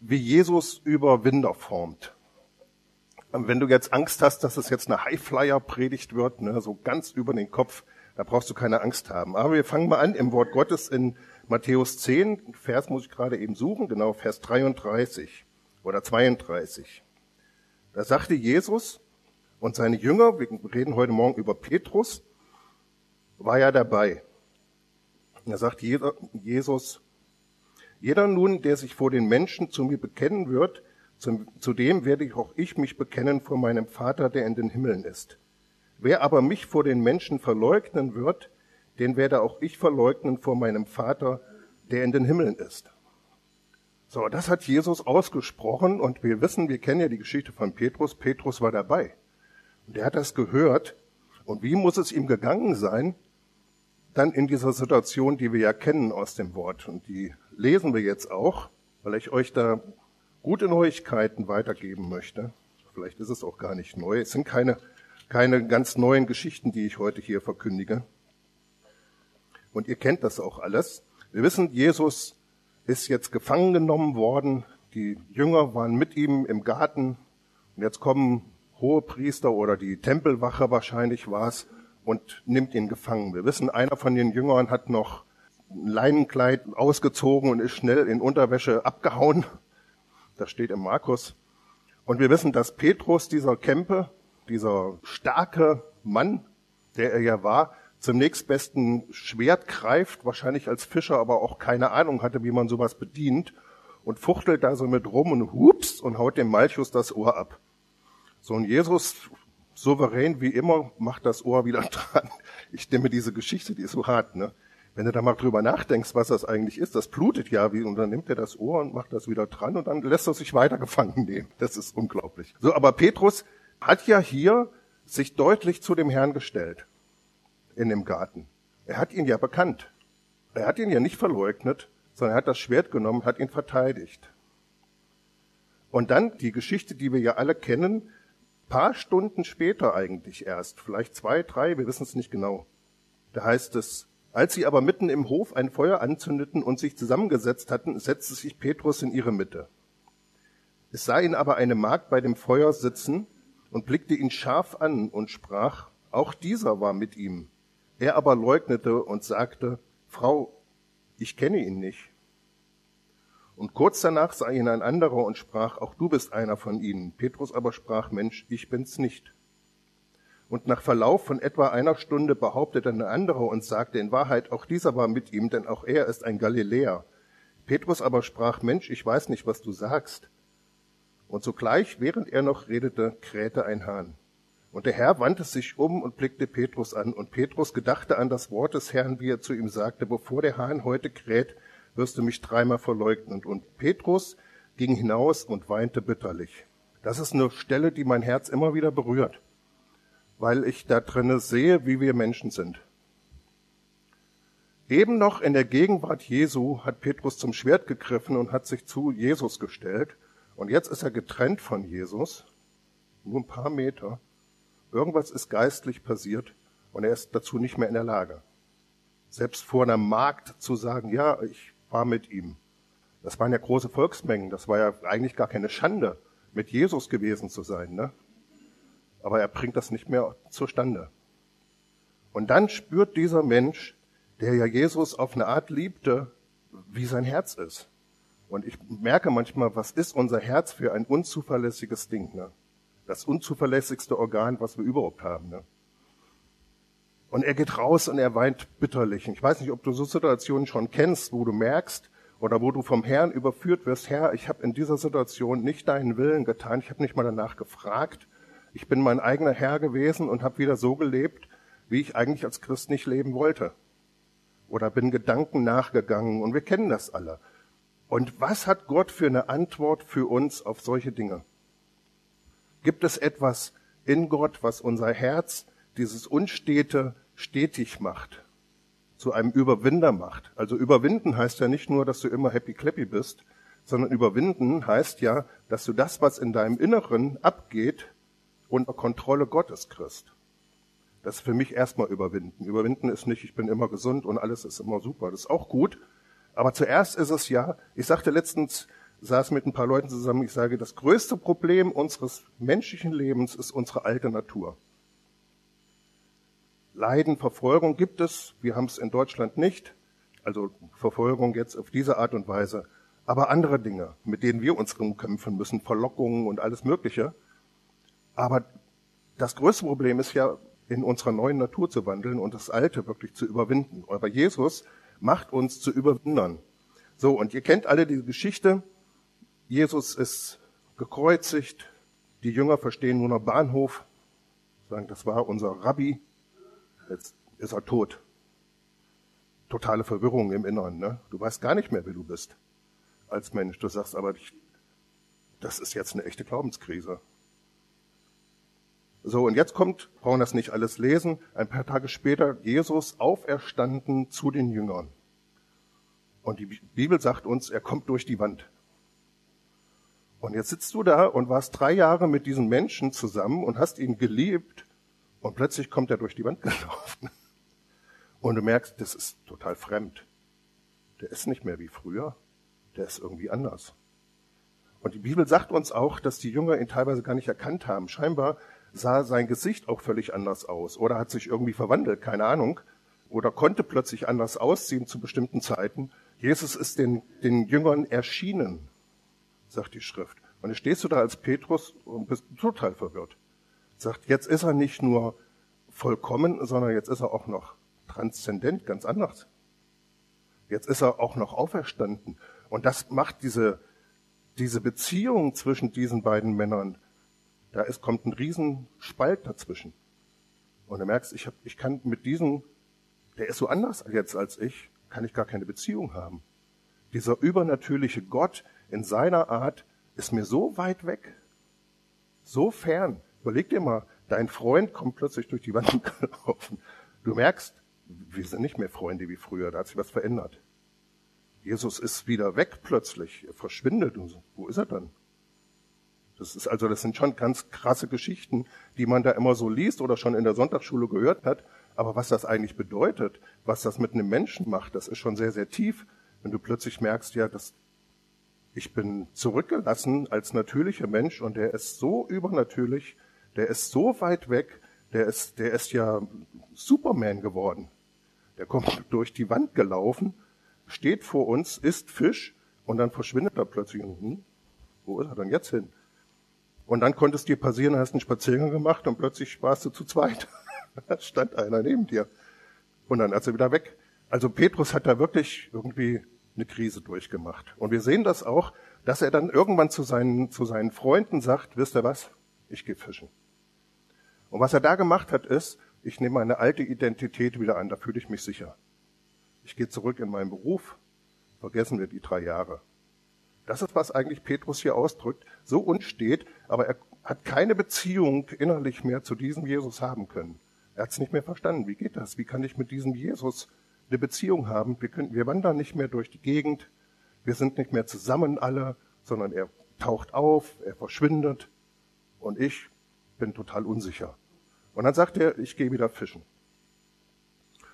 wie Jesus Überwinder formt. Wenn du jetzt Angst hast, dass es jetzt eine Highflyer-Predigt wird, ne, so ganz über den Kopf, da brauchst du keine Angst haben. Aber wir fangen mal an im Wort Gottes in Matthäus 10, Vers muss ich gerade eben suchen, genau, Vers 33 oder 32. Da sagte Jesus und seine Jünger, wir reden heute Morgen über Petrus, war ja dabei. Da sagt Jesus, jeder nun, der sich vor den Menschen zu mir bekennen wird, zu dem werde auch ich mich bekennen vor meinem Vater, der in den Himmeln ist. Wer aber mich vor den Menschen verleugnen wird, den werde auch ich verleugnen vor meinem Vater, der in den Himmeln ist. So, das hat Jesus ausgesprochen und wir wissen, wir kennen ja die Geschichte von Petrus. Petrus war dabei. Und er hat das gehört. Und wie muss es ihm gegangen sein, dann in dieser Situation, die wir ja kennen aus dem Wort. Und die lesen wir jetzt auch, weil ich euch da gute Neuigkeiten weitergeben möchte. Vielleicht ist es auch gar nicht neu. Es sind keine, keine ganz neuen Geschichten, die ich heute hier verkündige. Und ihr kennt das auch alles. Wir wissen, Jesus ist jetzt gefangen genommen worden. Die Jünger waren mit ihm im Garten. Und jetzt kommen hohe Priester oder die Tempelwache wahrscheinlich war es und nimmt ihn gefangen. Wir wissen, einer von den Jüngern hat noch ein Leinenkleid ausgezogen und ist schnell in Unterwäsche abgehauen. Das steht im Markus. Und wir wissen, dass Petrus, dieser Kämpe, dieser starke Mann, der er ja war, zum nächstbesten Schwert greift, wahrscheinlich als Fischer, aber auch keine Ahnung hatte, wie man sowas bedient, und fuchtelt da so mit rum und hups und haut dem Malchus das Ohr ab. So, und Jesus, souverän wie immer, macht das Ohr wieder dran. Ich nehme diese Geschichte, die ist so hart, ne? Wenn du da mal drüber nachdenkst, was das eigentlich ist, das blutet ja wie, und dann nimmt er das Ohr und macht das wieder dran und dann lässt er sich weiter gefangen nehmen. Das ist unglaublich. So, aber Petrus hat ja hier sich deutlich zu dem Herrn gestellt. In dem Garten. Er hat ihn ja bekannt. Er hat ihn ja nicht verleugnet, sondern er hat das Schwert genommen, hat ihn verteidigt. Und dann die Geschichte, die wir ja alle kennen, paar Stunden später eigentlich erst, vielleicht zwei, drei, wir wissen es nicht genau. Da heißt es, als sie aber mitten im Hof ein Feuer anzündeten und sich zusammengesetzt hatten, setzte sich Petrus in ihre Mitte. Es sah ihn aber eine Magd bei dem Feuer sitzen und blickte ihn scharf an und sprach, auch dieser war mit ihm. Er aber leugnete und sagte, Frau, ich kenne ihn nicht. Und kurz danach sah ihn ein anderer und sprach, auch du bist einer von ihnen. Petrus aber sprach, Mensch, ich bin's nicht. Und nach Verlauf von etwa einer Stunde behauptete ein anderer und sagte in Wahrheit, auch dieser war mit ihm, denn auch er ist ein Galiläer. Petrus aber sprach, Mensch, ich weiß nicht, was du sagst. Und sogleich, während er noch redete, krähte ein Hahn. Und der Herr wandte sich um und blickte Petrus an. Und Petrus gedachte an das Wort des Herrn, wie er zu ihm sagte, bevor der Hahn heute kräht, wirst du mich dreimal verleugnen. Und Petrus ging hinaus und weinte bitterlich. Das ist eine Stelle, die mein Herz immer wieder berührt weil ich da drinne sehe, wie wir Menschen sind. Eben noch in der Gegenwart Jesu hat Petrus zum Schwert gegriffen und hat sich zu Jesus gestellt. Und jetzt ist er getrennt von Jesus, nur ein paar Meter. Irgendwas ist geistlich passiert und er ist dazu nicht mehr in der Lage. Selbst vor einer Magd zu sagen, ja, ich war mit ihm. Das waren ja große Volksmengen. Das war ja eigentlich gar keine Schande, mit Jesus gewesen zu sein. Ne? aber er bringt das nicht mehr zustande. Und dann spürt dieser Mensch, der ja Jesus auf eine Art liebte, wie sein Herz ist. Und ich merke manchmal, was ist unser Herz für ein unzuverlässiges Ding, ne? Das unzuverlässigste Organ, was wir überhaupt haben, ne? Und er geht raus und er weint bitterlich. Ich weiß nicht, ob du so Situationen schon kennst, wo du merkst oder wo du vom Herrn überführt wirst, Herr, ich habe in dieser Situation nicht deinen Willen getan, ich habe nicht mal danach gefragt ich bin mein eigener Herr gewesen und habe wieder so gelebt, wie ich eigentlich als Christ nicht leben wollte. Oder bin Gedanken nachgegangen und wir kennen das alle. Und was hat Gott für eine Antwort für uns auf solche Dinge? Gibt es etwas in Gott, was unser Herz, dieses Unstete, stetig macht, zu einem Überwinder macht? Also überwinden heißt ja nicht nur, dass du immer happy clappy bist, sondern überwinden heißt ja, dass du das, was in deinem Inneren abgeht, unter Kontrolle Gottes Christ. Das ist für mich erstmal überwinden. Überwinden ist nicht, ich bin immer gesund und alles ist immer super. Das ist auch gut. Aber zuerst ist es ja, ich sagte letztens saß mit ein paar Leuten zusammen, ich sage, das größte Problem unseres menschlichen Lebens ist unsere alte Natur. Leiden, Verfolgung gibt es, wir haben es in Deutschland nicht, also Verfolgung jetzt auf diese Art und Weise, aber andere Dinge, mit denen wir uns rumkämpfen müssen, Verlockungen und alles Mögliche. Aber das größte Problem ist ja, in unserer neuen Natur zu wandeln und das Alte wirklich zu überwinden. Aber Jesus macht uns zu Überwindern. So, und ihr kennt alle diese Geschichte. Jesus ist gekreuzigt. Die Jünger verstehen nur noch Bahnhof. Sagen, das war unser Rabbi. Jetzt ist er tot. Totale Verwirrung im Inneren. Ne? Du weißt gar nicht mehr, wer du bist als Mensch. Du sagst aber, ich, das ist jetzt eine echte Glaubenskrise. So, und jetzt kommt, brauchen das nicht alles lesen, ein paar Tage später Jesus auferstanden zu den Jüngern. Und die Bibel sagt uns, er kommt durch die Wand. Und jetzt sitzt du da und warst drei Jahre mit diesen Menschen zusammen und hast ihn geliebt und plötzlich kommt er durch die Wand gelaufen. Und du merkst, das ist total fremd. Der ist nicht mehr wie früher, der ist irgendwie anders. Und die Bibel sagt uns auch, dass die Jünger ihn teilweise gar nicht erkannt haben. Scheinbar sah sein Gesicht auch völlig anders aus oder hat sich irgendwie verwandelt, keine Ahnung, oder konnte plötzlich anders aussehen zu bestimmten Zeiten. Jesus ist den, den Jüngern erschienen, sagt die Schrift. Und jetzt stehst du da als Petrus und bist total verwirrt. Sagt, jetzt ist er nicht nur vollkommen, sondern jetzt ist er auch noch transzendent, ganz anders. Jetzt ist er auch noch auferstanden. Und das macht diese, diese Beziehung zwischen diesen beiden Männern da ist, kommt ein Riesenspalt dazwischen. Und du merkst, ich, hab, ich kann mit diesem, der ist so anders jetzt als ich, kann ich gar keine Beziehung haben. Dieser übernatürliche Gott in seiner Art ist mir so weit weg, so fern. Überleg dir mal, dein Freund kommt plötzlich durch die Wand gelaufen. Du merkst, wir sind nicht mehr Freunde wie früher, da hat sich was verändert. Jesus ist wieder weg plötzlich, er verschwindet und so. Wo ist er dann? Das ist also, das sind schon ganz krasse Geschichten, die man da immer so liest oder schon in der Sonntagsschule gehört hat. Aber was das eigentlich bedeutet, was das mit einem Menschen macht, das ist schon sehr, sehr tief. Wenn du plötzlich merkst, ja, das, ich bin zurückgelassen als natürlicher Mensch und der ist so übernatürlich, der ist so weit weg, der ist, der ist ja Superman geworden. Der kommt durch die Wand gelaufen, steht vor uns, isst Fisch und dann verschwindet er plötzlich. Hm, wo ist er denn jetzt hin? Und dann konnte es dir passieren, hast einen Spaziergang gemacht und plötzlich warst du zu zweit. da stand einer neben dir. Und dann ist er wieder weg. Also Petrus hat da wirklich irgendwie eine Krise durchgemacht. Und wir sehen das auch, dass er dann irgendwann zu seinen, zu seinen Freunden sagt, wisst ihr was? Ich gehe fischen. Und was er da gemacht hat, ist, ich nehme meine alte Identität wieder an, da fühle ich mich sicher. Ich gehe zurück in meinen Beruf, vergessen wir die drei Jahre. Das ist, was eigentlich Petrus hier ausdrückt, so unstet, aber er hat keine Beziehung innerlich mehr zu diesem Jesus haben können. Er hat es nicht mehr verstanden. Wie geht das? Wie kann ich mit diesem Jesus eine Beziehung haben? Wir, können, wir wandern nicht mehr durch die Gegend. Wir sind nicht mehr zusammen alle, sondern er taucht auf, er verschwindet und ich bin total unsicher. Und dann sagt er, ich gehe wieder fischen.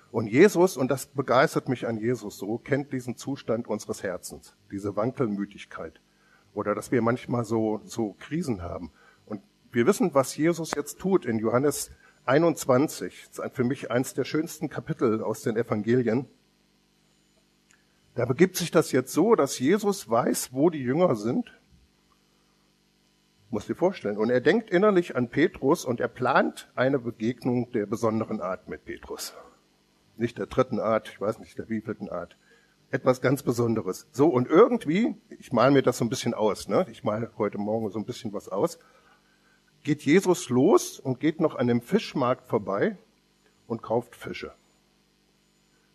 Und Jesus, und das begeistert mich an Jesus so, kennt diesen Zustand unseres Herzens, diese Wankelmütigkeit. Oder dass wir manchmal so, so Krisen haben. Und wir wissen, was Jesus jetzt tut in Johannes 21. Das ist für mich eins der schönsten Kapitel aus den Evangelien. Da begibt sich das jetzt so, dass Jesus weiß, wo die Jünger sind. Muss dir vorstellen. Und er denkt innerlich an Petrus und er plant eine Begegnung der besonderen Art mit Petrus nicht der dritten Art, ich weiß nicht der wievielten Art. Etwas ganz Besonderes. So, und irgendwie, ich male mir das so ein bisschen aus, ne? ich male heute Morgen so ein bisschen was aus, geht Jesus los und geht noch an dem Fischmarkt vorbei und kauft Fische.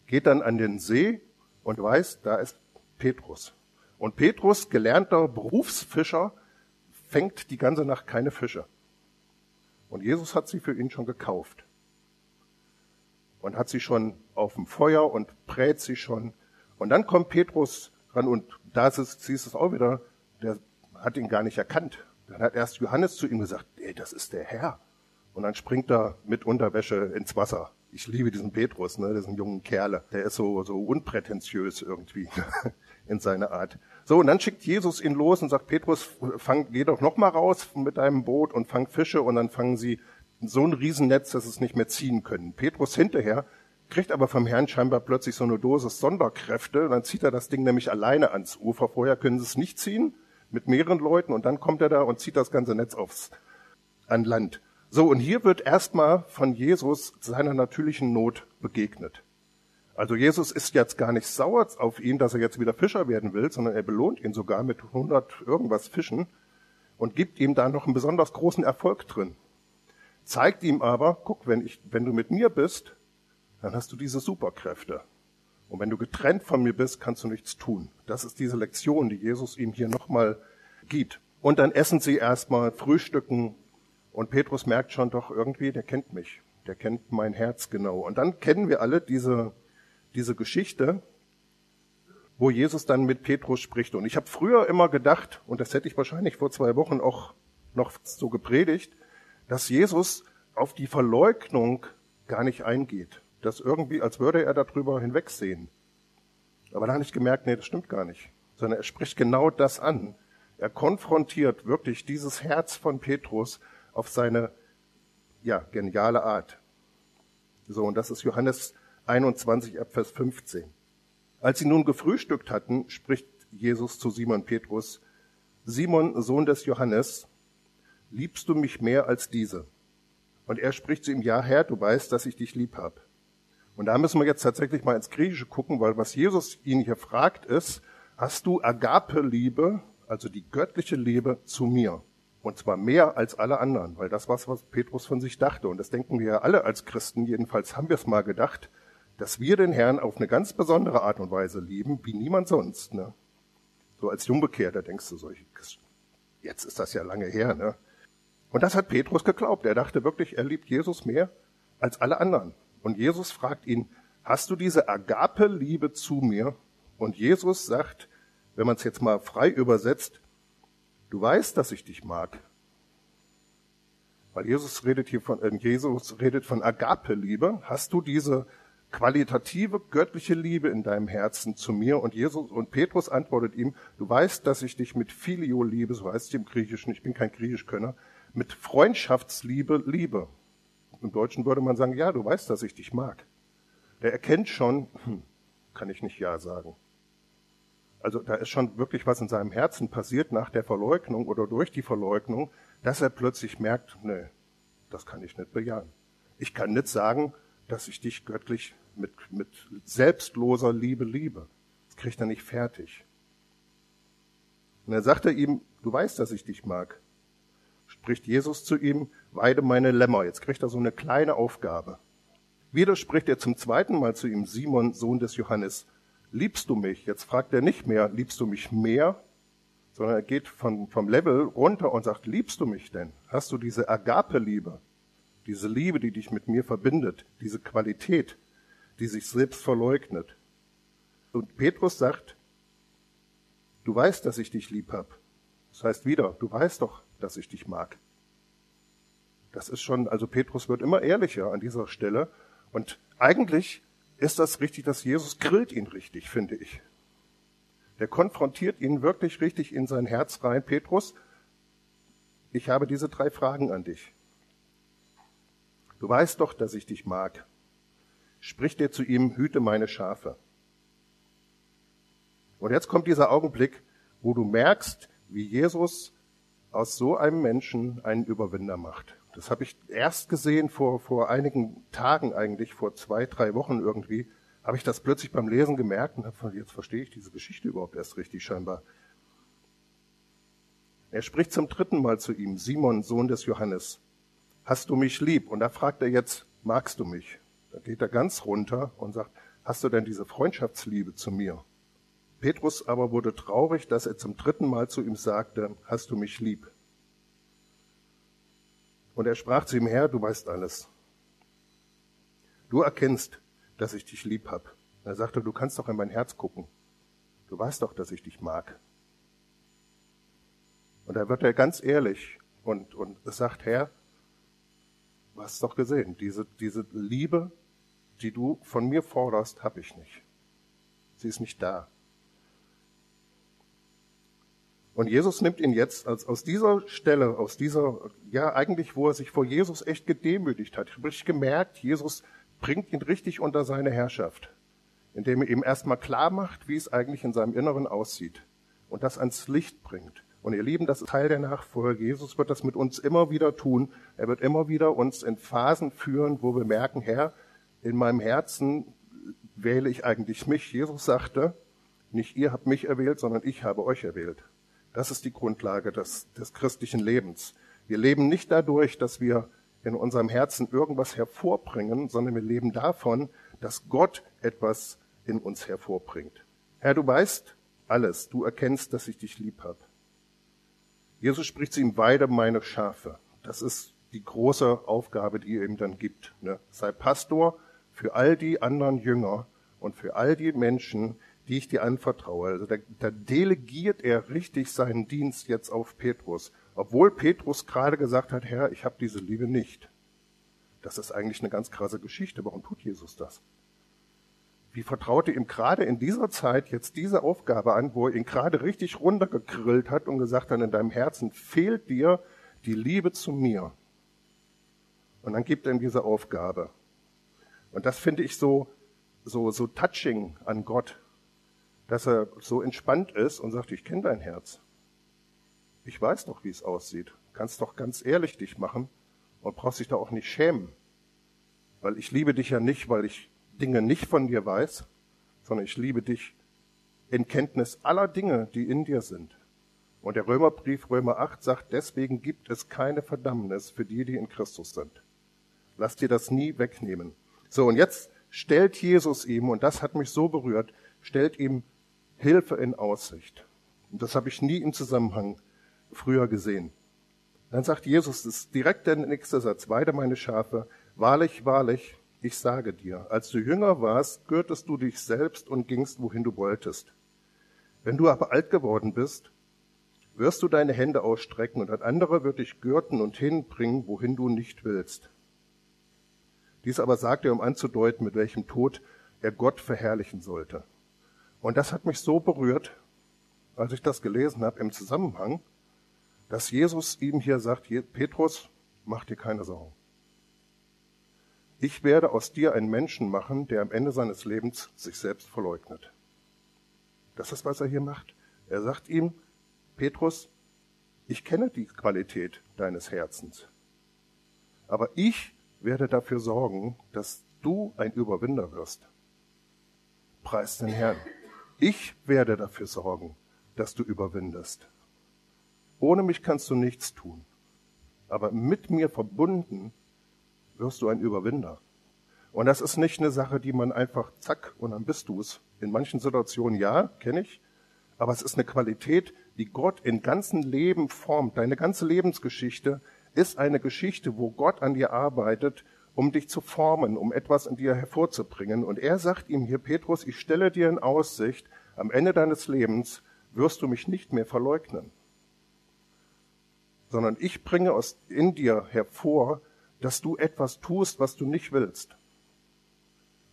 Geht dann an den See und weiß, da ist Petrus. Und Petrus, gelernter Berufsfischer, fängt die ganze Nacht keine Fische. Und Jesus hat sie für ihn schon gekauft und hat sie schon auf dem Feuer und brät sie schon. Und dann kommt Petrus ran und da siehst du es auch wieder, der hat ihn gar nicht erkannt. Dann hat erst Johannes zu ihm gesagt, ey, das ist der Herr. Und dann springt er mit Unterwäsche ins Wasser Ich liebe diesen Petrus, ne, diesen jungen Kerle. Der ist so, so unprätentiös irgendwie in seiner Art. So, und dann schickt Jesus ihn los und sagt, Petrus, fang, geh doch noch mal raus mit deinem Boot und fang Fische und dann fangen sie so ein Riesennetz, dass es nicht mehr ziehen können. Petrus hinterher kriegt aber vom Herrn scheinbar plötzlich so eine Dosis Sonderkräfte. Dann zieht er das Ding nämlich alleine ans Ufer. Vorher können sie es nicht ziehen mit mehreren Leuten und dann kommt er da und zieht das ganze Netz aufs an Land. So, und hier wird erstmal von Jesus seiner natürlichen Not begegnet. Also Jesus ist jetzt gar nicht sauer auf ihn, dass er jetzt wieder Fischer werden will, sondern er belohnt ihn sogar mit 100 irgendwas Fischen und gibt ihm da noch einen besonders großen Erfolg drin. Zeigt ihm aber, guck, wenn ich, wenn du mit mir bist, dann hast du diese Superkräfte. Und wenn du getrennt von mir bist, kannst du nichts tun. Das ist diese Lektion, die Jesus ihm hier nochmal gibt. Und dann essen sie erstmal, frühstücken. Und Petrus merkt schon doch irgendwie, der kennt mich. Der kennt mein Herz genau. Und dann kennen wir alle diese, diese Geschichte, wo Jesus dann mit Petrus spricht. Und ich habe früher immer gedacht, und das hätte ich wahrscheinlich vor zwei Wochen auch noch so gepredigt, dass Jesus auf die Verleugnung gar nicht eingeht das irgendwie, als würde er darüber hinwegsehen. Aber da habe ich gemerkt, nee, das stimmt gar nicht. Sondern er spricht genau das an. Er konfrontiert wirklich dieses Herz von Petrus auf seine, ja, geniale Art. So, und das ist Johannes 21 ab Vers 15. Als sie nun gefrühstückt hatten, spricht Jesus zu Simon Petrus, Simon, Sohn des Johannes, liebst du mich mehr als diese? Und er spricht zu ihm, ja Herr, du weißt, dass ich dich lieb habe. Und da müssen wir jetzt tatsächlich mal ins Griechische gucken, weil was Jesus ihn hier fragt ist, hast du Agape-Liebe, also die göttliche Liebe zu mir? Und zwar mehr als alle anderen, weil das war, was Petrus von sich dachte. Und das denken wir ja alle als Christen, jedenfalls haben wir es mal gedacht, dass wir den Herrn auf eine ganz besondere Art und Weise lieben, wie niemand sonst. Ne? So als Jungbekehrter denkst du solche Jetzt ist das ja lange her. Ne? Und das hat Petrus geglaubt. Er dachte wirklich, er liebt Jesus mehr als alle anderen. Und Jesus fragt ihn, hast du diese Agape-Liebe zu mir? Und Jesus sagt, wenn man es jetzt mal frei übersetzt, du weißt, dass ich dich mag. Weil Jesus redet hier von, äh, Jesus redet von Agape-Liebe. Hast du diese qualitative göttliche Liebe in deinem Herzen zu mir? Und Jesus und Petrus antwortet ihm, du weißt, dass ich dich mit Filio liebe, so heißt es im Griechischen, ich bin kein Griechischkönner, mit Freundschaftsliebe liebe. Im Deutschen würde man sagen, ja, du weißt, dass ich dich mag. Der erkennt schon, hm, kann ich nicht Ja sagen. Also da ist schon wirklich was in seinem Herzen passiert nach der Verleugnung oder durch die Verleugnung, dass er plötzlich merkt, nee, das kann ich nicht bejahen. Ich kann nicht sagen, dass ich dich göttlich mit, mit selbstloser Liebe liebe. Das kriegt er nicht fertig. Und dann sagt er ihm, du weißt, dass ich dich mag. Spricht Jesus zu ihm, weide meine Lämmer. Jetzt kriegt er so eine kleine Aufgabe. Wieder spricht er zum zweiten Mal zu ihm, Simon, Sohn des Johannes, liebst du mich? Jetzt fragt er nicht mehr, liebst du mich mehr? Sondern er geht von, vom Level runter und sagt, liebst du mich denn? Hast du diese Agape-Liebe? Diese Liebe, die dich mit mir verbindet, diese Qualität, die sich selbst verleugnet. Und Petrus sagt, du weißt, dass ich dich lieb hab. Das heißt wieder, du weißt doch, dass ich dich mag. Das ist schon, also Petrus wird immer ehrlicher an dieser Stelle. Und eigentlich ist das richtig, dass Jesus grillt ihn richtig, finde ich. Der konfrontiert ihn wirklich richtig in sein Herz rein. Petrus, ich habe diese drei Fragen an dich. Du weißt doch, dass ich dich mag. Spricht dir zu ihm, hüte meine Schafe. Und jetzt kommt dieser Augenblick, wo du merkst, wie Jesus aus so einem Menschen einen Überwinder macht. Das habe ich erst gesehen vor, vor einigen Tagen eigentlich, vor zwei, drei Wochen irgendwie, habe ich das plötzlich beim Lesen gemerkt und habe jetzt verstehe ich diese Geschichte überhaupt erst richtig scheinbar. Er spricht zum dritten Mal zu ihm, Simon, Sohn des Johannes, hast du mich lieb? Und da fragt er jetzt, magst du mich? Da geht er ganz runter und sagt, hast du denn diese Freundschaftsliebe zu mir? Petrus aber wurde traurig, dass er zum dritten Mal zu ihm sagte, hast du mich lieb? Und er sprach zu ihm, Herr, du weißt alles. Du erkennst, dass ich dich lieb hab. Er sagte, du kannst doch in mein Herz gucken. Du weißt doch, dass ich dich mag. Und da wird er ganz ehrlich und, und sagt, Herr, du hast doch gesehen, diese, diese Liebe, die du von mir forderst, habe ich nicht. Sie ist nicht da. Und Jesus nimmt ihn jetzt als, aus dieser Stelle, aus dieser, ja eigentlich, wo er sich vor Jesus echt gedemütigt hat, richtig gemerkt, Jesus bringt ihn richtig unter seine Herrschaft, indem er ihm erstmal klar macht, wie es eigentlich in seinem Inneren aussieht und das ans Licht bringt. Und ihr Lieben, das ist Teil der Nachfolge. Jesus wird das mit uns immer wieder tun. Er wird immer wieder uns in Phasen führen, wo wir merken, Herr, in meinem Herzen wähle ich eigentlich mich. Jesus sagte, nicht ihr habt mich erwählt, sondern ich habe euch erwählt. Das ist die Grundlage des, des christlichen Lebens. Wir leben nicht dadurch, dass wir in unserem Herzen irgendwas hervorbringen, sondern wir leben davon, dass Gott etwas in uns hervorbringt. Herr, du weißt alles, du erkennst, dass ich dich lieb habe. Jesus spricht zu ihm, weide meine Schafe. Das ist die große Aufgabe, die er ihm dann gibt. Ne? Sei Pastor für all die anderen Jünger und für all die Menschen, die ich dir anvertraue. Also da, da delegiert er richtig seinen Dienst jetzt auf Petrus, obwohl Petrus gerade gesagt hat, Herr, ich habe diese Liebe nicht. Das ist eigentlich eine ganz krasse Geschichte. Warum tut Jesus das? Wie vertraute ihm gerade in dieser Zeit jetzt diese Aufgabe an, wo er ihn gerade richtig runtergegrillt hat und gesagt hat, in deinem Herzen fehlt dir die Liebe zu mir. Und dann gibt er ihm diese Aufgabe. Und das finde ich so, so, so touching an Gott, dass er so entspannt ist und sagt, ich kenne dein Herz. Ich weiß doch, wie es aussieht. Kannst doch ganz ehrlich dich machen und brauchst dich da auch nicht schämen. Weil ich liebe dich ja nicht, weil ich Dinge nicht von dir weiß, sondern ich liebe dich in Kenntnis aller Dinge, die in dir sind. Und der Römerbrief Römer 8 sagt, deswegen gibt es keine Verdammnis für die, die in Christus sind. Lass dir das nie wegnehmen. So, und jetzt stellt Jesus ihm, und das hat mich so berührt, stellt ihm Hilfe in Aussicht. Und das habe ich nie im Zusammenhang früher gesehen. Dann sagt Jesus, das ist direkt der nächste Satz, weide meine Schafe, wahrlich, wahrlich, ich sage dir, als du jünger warst, gürtest du dich selbst und gingst, wohin du wolltest. Wenn du aber alt geworden bist, wirst du deine Hände ausstrecken und ein anderer wird dich gürten und hinbringen, wohin du nicht willst. Dies aber sagt er, um anzudeuten, mit welchem Tod er Gott verherrlichen sollte. Und das hat mich so berührt, als ich das gelesen habe im Zusammenhang, dass Jesus ihm hier sagt, Petrus, mach dir keine Sorgen. Ich werde aus dir einen Menschen machen, der am Ende seines Lebens sich selbst verleugnet. Das ist, was er hier macht. Er sagt ihm, Petrus, ich kenne die Qualität deines Herzens. Aber ich werde dafür sorgen, dass du ein Überwinder wirst. Preis den Herrn. Ich werde dafür sorgen, dass du überwindest. Ohne mich kannst du nichts tun. Aber mit mir verbunden wirst du ein Überwinder. Und das ist nicht eine Sache, die man einfach zack und dann bist du es. In manchen Situationen ja, kenne ich. Aber es ist eine Qualität, die Gott in ganzen Leben formt. Deine ganze Lebensgeschichte ist eine Geschichte, wo Gott an dir arbeitet um dich zu formen, um etwas in dir hervorzubringen. Und er sagt ihm hier, Petrus, ich stelle dir in Aussicht, am Ende deines Lebens wirst du mich nicht mehr verleugnen, sondern ich bringe aus, in dir hervor, dass du etwas tust, was du nicht willst.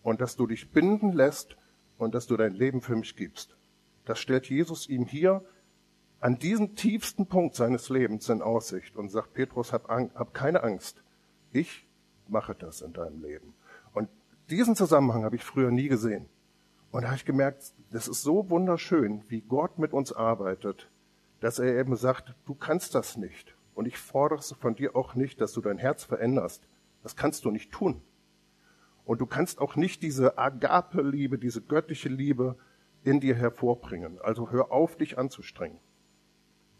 Und dass du dich binden lässt und dass du dein Leben für mich gibst. Das stellt Jesus ihm hier an diesem tiefsten Punkt seines Lebens in Aussicht und sagt, Petrus, hab, hab keine Angst. Ich mache das in deinem Leben. Und diesen Zusammenhang habe ich früher nie gesehen. Und da habe ich gemerkt, das ist so wunderschön, wie Gott mit uns arbeitet, dass er eben sagt, du kannst das nicht. Und ich fordere von dir auch nicht, dass du dein Herz veränderst. Das kannst du nicht tun. Und du kannst auch nicht diese Agape-Liebe, diese göttliche Liebe in dir hervorbringen. Also hör auf, dich anzustrengen.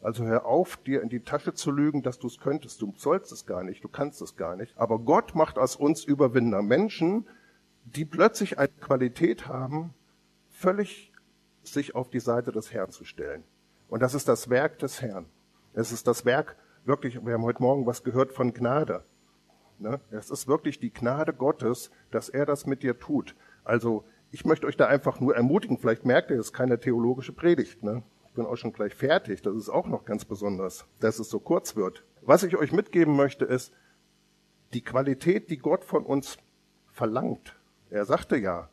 Also hör auf, dir in die Tasche zu lügen, dass du es könntest. Du sollst es gar nicht, du kannst es gar nicht. Aber Gott macht aus uns Überwinder. Menschen, die plötzlich eine Qualität haben, völlig sich auf die Seite des Herrn zu stellen. Und das ist das Werk des Herrn. Es ist das Werk, wirklich, wir haben heute Morgen was gehört von Gnade. Ne? Es ist wirklich die Gnade Gottes, dass er das mit dir tut. Also ich möchte euch da einfach nur ermutigen, vielleicht merkt ihr, es ist keine theologische Predigt. Ne? Bin auch schon gleich fertig. Das ist auch noch ganz besonders, dass es so kurz wird. Was ich euch mitgeben möchte, ist, die Qualität, die Gott von uns verlangt Er sagte ja,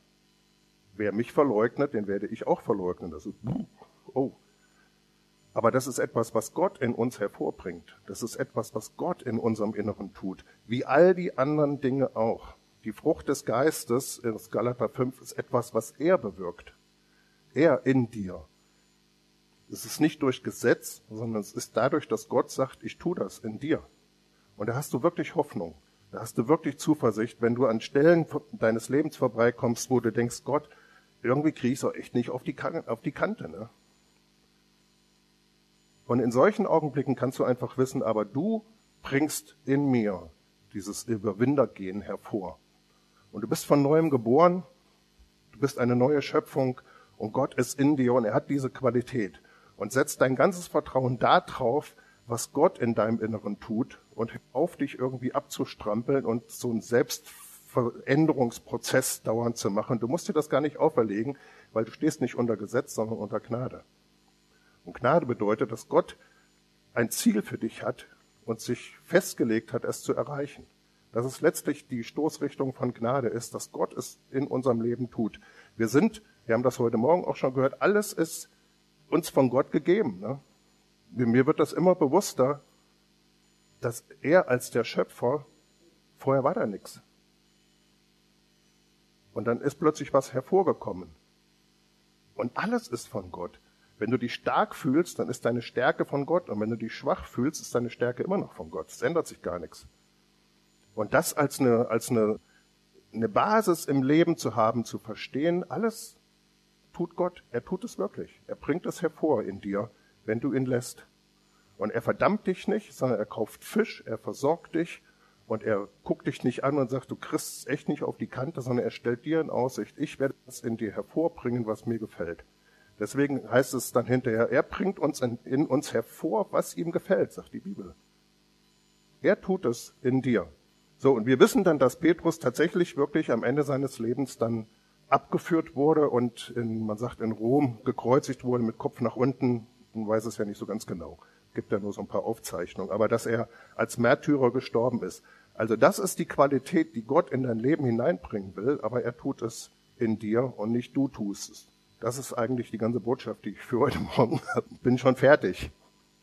wer mich verleugnet, den werde ich auch verleugnen. Das ist, oh. Aber das ist etwas, was Gott in uns hervorbringt. Das ist etwas, was Gott in unserem Inneren tut. Wie all die anderen Dinge auch. Die Frucht des Geistes in Galater 5 ist etwas, was er bewirkt. Er in dir. Es ist nicht durch Gesetz, sondern es ist dadurch, dass Gott sagt, ich tu das in dir. Und da hast du wirklich Hoffnung. Da hast du wirklich Zuversicht, wenn du an Stellen deines Lebens vorbeikommst, wo du denkst, Gott, irgendwie kriege ich es auch echt nicht auf die, auf die Kante. Ne? Und in solchen Augenblicken kannst du einfach wissen, aber du bringst in mir dieses Überwindergehen hervor. Und du bist von neuem geboren, du bist eine neue Schöpfung und Gott ist in dir und er hat diese Qualität. Und setzt dein ganzes Vertrauen darauf, was Gott in deinem Inneren tut und auf dich irgendwie abzustrampeln und so einen Selbstveränderungsprozess dauernd zu machen. Du musst dir das gar nicht auferlegen, weil du stehst nicht unter Gesetz, sondern unter Gnade. Und Gnade bedeutet, dass Gott ein Ziel für dich hat und sich festgelegt hat, es zu erreichen. Dass es letztlich die Stoßrichtung von Gnade ist, dass Gott es in unserem Leben tut. Wir sind, wir haben das heute Morgen auch schon gehört, alles ist uns von Gott gegeben. Ne? Mir wird das immer bewusster, dass er als der Schöpfer, vorher war da nichts. Und dann ist plötzlich was hervorgekommen. Und alles ist von Gott. Wenn du dich stark fühlst, dann ist deine Stärke von Gott. Und wenn du dich schwach fühlst, ist deine Stärke immer noch von Gott. Es ändert sich gar nichts. Und das als eine, als eine, eine Basis im Leben zu haben, zu verstehen, alles tut Gott. Er tut es wirklich. Er bringt es hervor in dir, wenn du ihn lässt. Und er verdammt dich nicht, sondern er kauft Fisch, er versorgt dich und er guckt dich nicht an und sagt, du kriegst es echt nicht auf die Kante, sondern er stellt dir in Aussicht, ich werde das in dir hervorbringen, was mir gefällt. Deswegen heißt es dann hinterher, er bringt uns in, in uns hervor, was ihm gefällt, sagt die Bibel. Er tut es in dir. So, und wir wissen dann, dass Petrus tatsächlich wirklich am Ende seines Lebens dann abgeführt wurde und in, man sagt in Rom gekreuzigt wurde mit Kopf nach unten. Man weiß es ja nicht so ganz genau. Gibt ja nur so ein paar Aufzeichnungen. Aber dass er als Märtyrer gestorben ist. Also das ist die Qualität, die Gott in dein Leben hineinbringen will, aber er tut es in dir und nicht du tust es. Das ist eigentlich die ganze Botschaft, die ich für heute Morgen habe. Bin schon fertig.